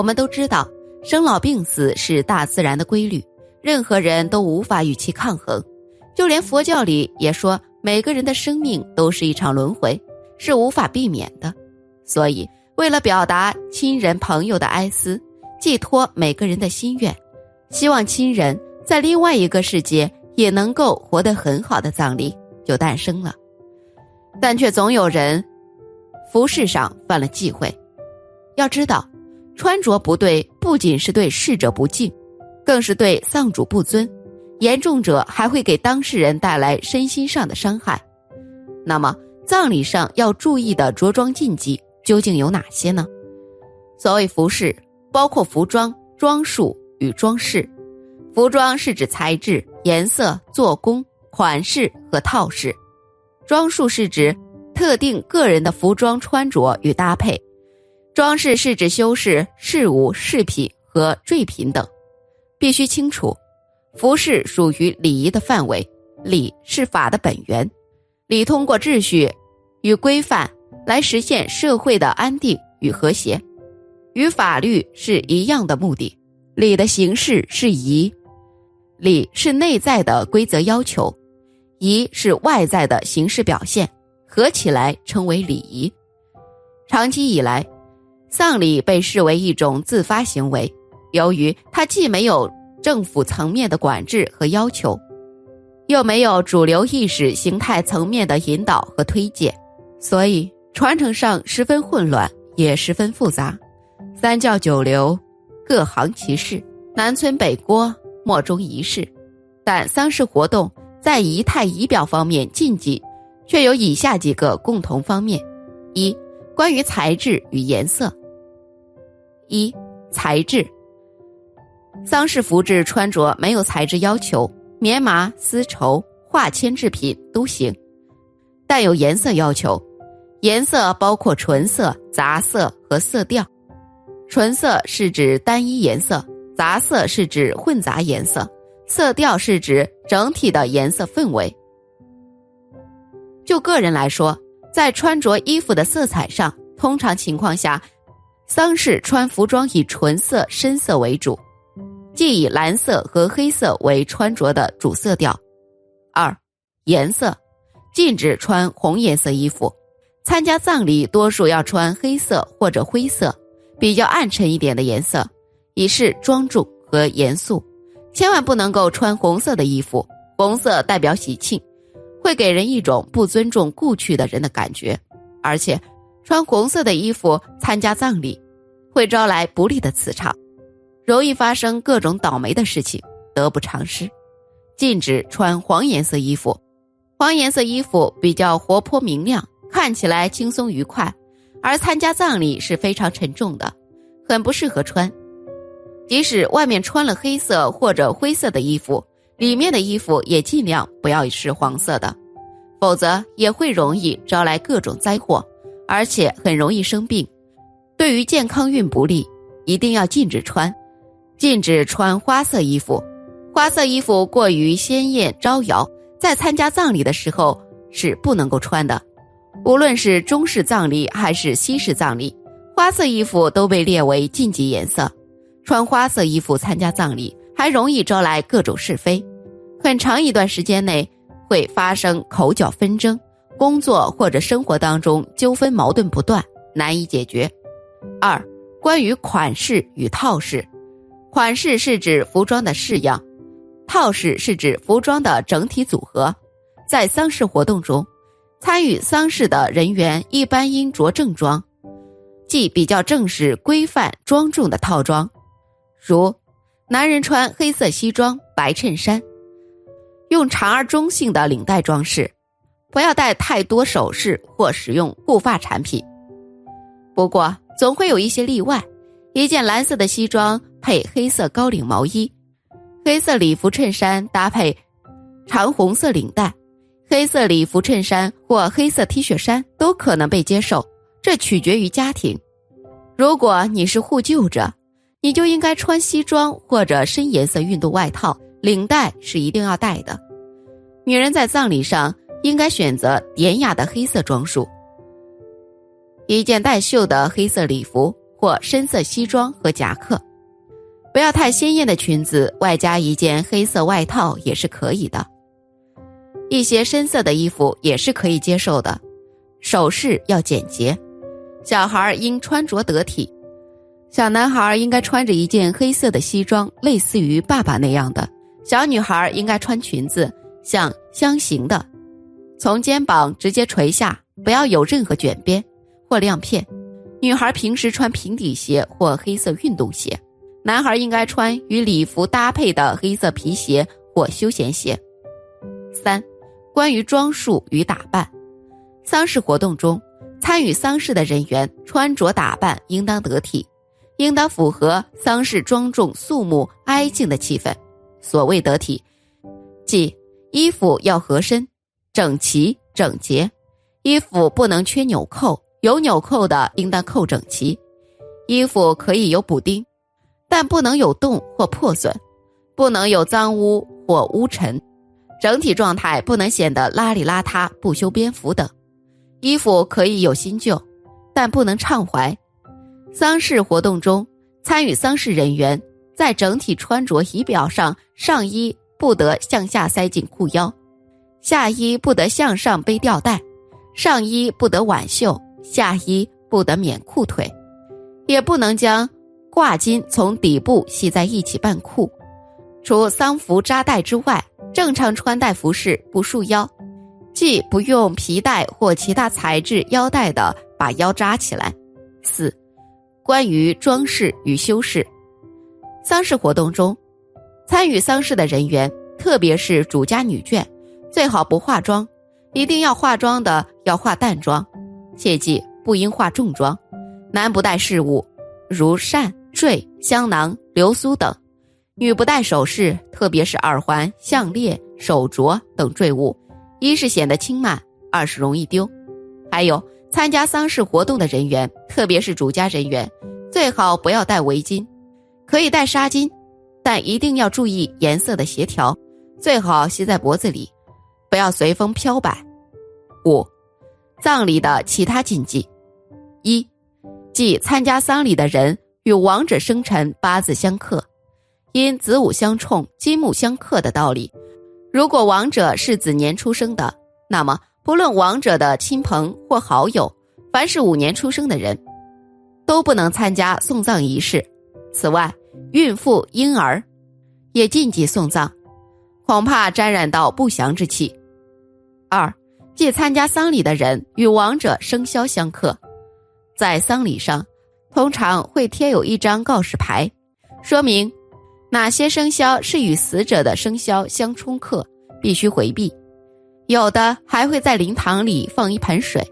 我们都知道，生老病死是大自然的规律，任何人都无法与其抗衡。就连佛教里也说，每个人的生命都是一场轮回，是无法避免的。所以，为了表达亲人朋友的哀思，寄托每个人的心愿，希望亲人在另外一个世界也能够活得很好的葬礼就诞生了。但却总有人服饰上犯了忌讳。要知道。穿着不对，不仅是对逝者不敬，更是对丧主不尊，严重者还会给当事人带来身心上的伤害。那么，葬礼上要注意的着装禁忌究竟有哪些呢？所谓服饰，包括服装、装束与装饰。服装是指材质、颜色、做工、款式和套式；装束是指特定个人的服装穿着与搭配。装饰是指修饰事物、饰品和坠品等，必须清楚。服饰属于礼仪的范围，礼是法的本源，礼通过秩序与规范来实现社会的安定与和谐，与法律是一样的目的。礼的形式是仪，礼是内在的规则要求，仪是外在的形式表现，合起来称为礼仪。长期以来。丧礼被视为一种自发行为，由于它既没有政府层面的管制和要求，又没有主流意识形态层面的引导和推荐，所以传承上十分混乱，也十分复杂。三教九流，各行其事，南村北郭，莫衷一是。但丧事活动在仪态仪表方面禁忌，却有以下几个共同方面：一、关于材质与颜色。一材质，丧事服饰穿着没有材质要求，棉麻、丝绸、化纤制品都行，但有颜色要求，颜色包括纯色、杂色和色调。纯色是指单一颜色，杂色是指混杂颜色，色调是指整体的颜色氛围。就个人来说，在穿着衣服的色彩上，通常情况下。丧事穿服装以纯色、深色为主，即以蓝色和黑色为穿着的主色调。二、颜色，禁止穿红颜色衣服。参加葬礼多数要穿黑色或者灰色，比较暗沉一点的颜色，以示庄重和严肃。千万不能够穿红色的衣服，红色代表喜庆，会给人一种不尊重故去的人的感觉，而且。穿红色的衣服参加葬礼，会招来不利的磁场，容易发生各种倒霉的事情，得不偿失。禁止穿黄颜色衣服，黄颜色衣服比较活泼明亮，看起来轻松愉快，而参加葬礼是非常沉重的，很不适合穿。即使外面穿了黑色或者灰色的衣服，里面的衣服也尽量不要是黄色的，否则也会容易招来各种灾祸。而且很容易生病，对于健康运不利，一定要禁止穿。禁止穿花色衣服，花色衣服过于鲜艳招摇，在参加葬礼的时候是不能够穿的。无论是中式葬礼还是西式葬礼，花色衣服都被列为禁忌颜色。穿花色衣服参加葬礼，还容易招来各种是非，很长一段时间内会发生口角纷争。工作或者生活当中纠纷矛盾不断，难以解决。二、关于款式与套式，款式是指服装的式样，套式是指服装的整体组合。在丧事活动中，参与丧事的人员一般应着正装，即比较正式、规范、庄重的套装，如男人穿黑色西装、白衬衫，用长而中性的领带装饰。不要戴太多首饰或使用护发产品。不过，总会有一些例外。一件蓝色的西装配黑色高领毛衣，黑色礼服衬衫搭配长红色领带，黑色礼服衬衫或黑色 T 恤衫都可能被接受，这取决于家庭。如果你是护救者，你就应该穿西装或者深颜色运动外套，领带是一定要戴的。女人在葬礼上应该选择典雅的黑色装束，一件带袖的黑色礼服。或深色西装和夹克，不要太鲜艳的裙子，外加一件黑色外套也是可以的。一些深色的衣服也是可以接受的。首饰要简洁，小孩应穿着得体。小男孩应该穿着一件黑色的西装，类似于爸爸那样的；小女孩应该穿裙子，像箱型的，从肩膀直接垂下，不要有任何卷边或亮片。女孩平时穿平底鞋或黑色运动鞋，男孩应该穿与礼服搭配的黑色皮鞋或休闲鞋。三、关于装束与打扮，丧事活动中，参与丧事的人员穿着打扮应当得体，应当符合丧事庄重肃穆、哀静的气氛。所谓得体，即衣服要合身、整齐、整洁，衣服不能缺纽扣。有纽扣的应当扣整齐，衣服可以有补丁，但不能有洞或破损，不能有脏污或污尘，整体状态不能显得邋里邋遢、不修边幅等。衣服可以有新旧，但不能畅怀。丧事活动中，参与丧事人员在整体穿着仪表上，上衣不得向下塞进裤腰，下衣不得向上背吊带，上衣不得挽袖。下衣不得免裤腿，也不能将挂巾从底部系在一起半裤。除丧服扎带之外，正常穿戴服饰不束腰，即不用皮带或其他材质腰带的把腰扎起来。四、关于装饰与修饰，丧事活动中，参与丧事的人员，特别是主家女眷，最好不化妆，一定要化妆的要化淡妆。切记不应化重妆，男不带饰物，如扇、坠、香囊、流苏等；女不带首饰，特别是耳环、项链、手镯等坠物，一是显得轻慢，二是容易丢。还有参加丧事活动的人员，特别是主家人员，最好不要戴围巾，可以戴纱巾，但一定要注意颜色的协调，最好系在脖子里，不要随风飘摆。五。葬礼的其他禁忌，一，即参加丧礼的人与亡者生辰八字相克，因子午相冲、金木相克的道理，如果亡者是子年出生的，那么不论亡者的亲朋或好友，凡是五年出生的人，都不能参加送葬仪式。此外，孕妇、婴儿也禁忌送葬，恐怕沾染到不祥之气。二。即参加丧礼的人与亡者生肖相克，在丧礼上，通常会贴有一张告示牌，说明哪些生肖是与死者的生肖相冲克，必须回避。有的还会在灵堂里放一盆水，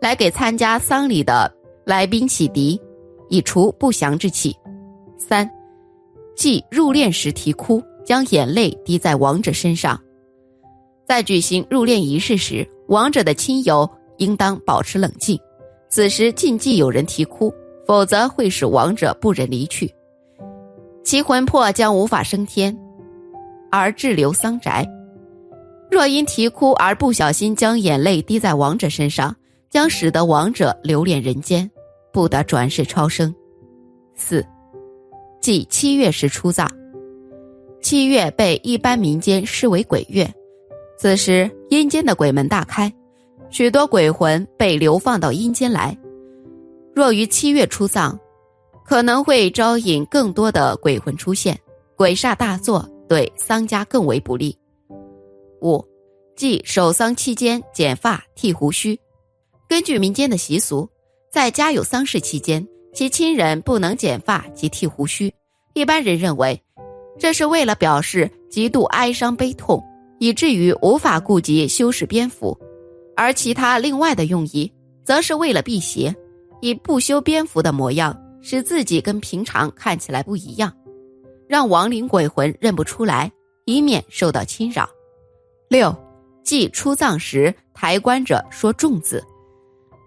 来给参加丧礼的来宾洗涤，以除不祥之气。三，即入殓时啼哭，将眼泪滴在亡者身上。在举行入殓仪式时，亡者的亲友应当保持冷静，此时禁忌有人啼哭，否则会使亡者不忍离去，其魂魄将无法升天，而滞留丧宅。若因啼哭而不小心将眼泪滴在亡者身上，将使得亡者留恋人间，不得转世超生。四，即七月时出葬，七月被一般民间视为鬼月。此时，阴间的鬼门大开，许多鬼魂被流放到阴间来。若于七月出葬，可能会招引更多的鬼魂出现，鬼煞大作，对丧家更为不利。五，即守丧期间剪发剃胡须。根据民间的习俗，在家有丧事期间，其亲人不能剪发及剃胡须。一般人认为，这是为了表示极度哀伤悲痛。以至于无法顾及修饰蝙蝠，而其他另外的用意，则是为了辟邪，以不修边幅的模样，使自己跟平常看起来不一样，让亡灵鬼魂认不出来，以免受到侵扰。六，祭出葬时，抬棺者说“重”字，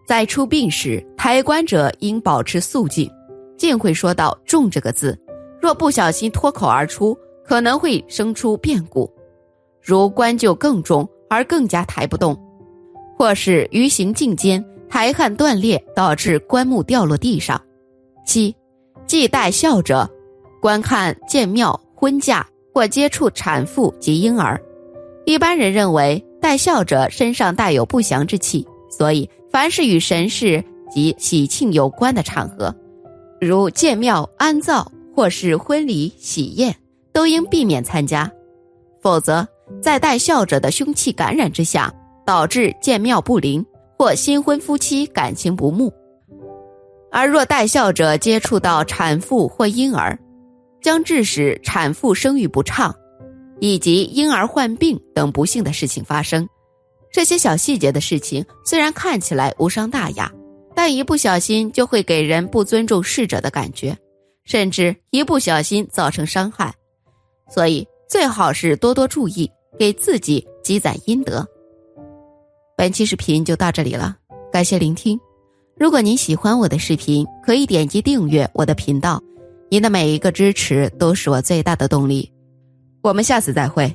在出殡时，抬棺者应保持肃静，尽会说到“重”这个字。若不小心脱口而出，可能会生出变故，如棺就更重而更加抬不动，或是于行进间抬汉断裂，导致棺木掉落地上。七，忌带孝者，观看建庙、婚嫁或接触产妇及婴儿。一般人认为带孝者身上带有不祥之气，所以凡是与神事及喜庆有关的场合，如建庙、安葬。或是婚礼喜宴，都应避免参加，否则在带孝者的凶气感染之下，导致建庙不灵或新婚夫妻感情不睦。而若带孝者接触到产妇或婴儿，将致使产妇生育不畅，以及婴儿患病等不幸的事情发生。这些小细节的事情虽然看起来无伤大雅，但一不小心就会给人不尊重逝者的感觉。甚至一不小心造成伤害，所以最好是多多注意，给自己积攒阴德。本期视频就到这里了，感谢聆听。如果您喜欢我的视频，可以点击订阅我的频道，您的每一个支持都是我最大的动力。我们下次再会。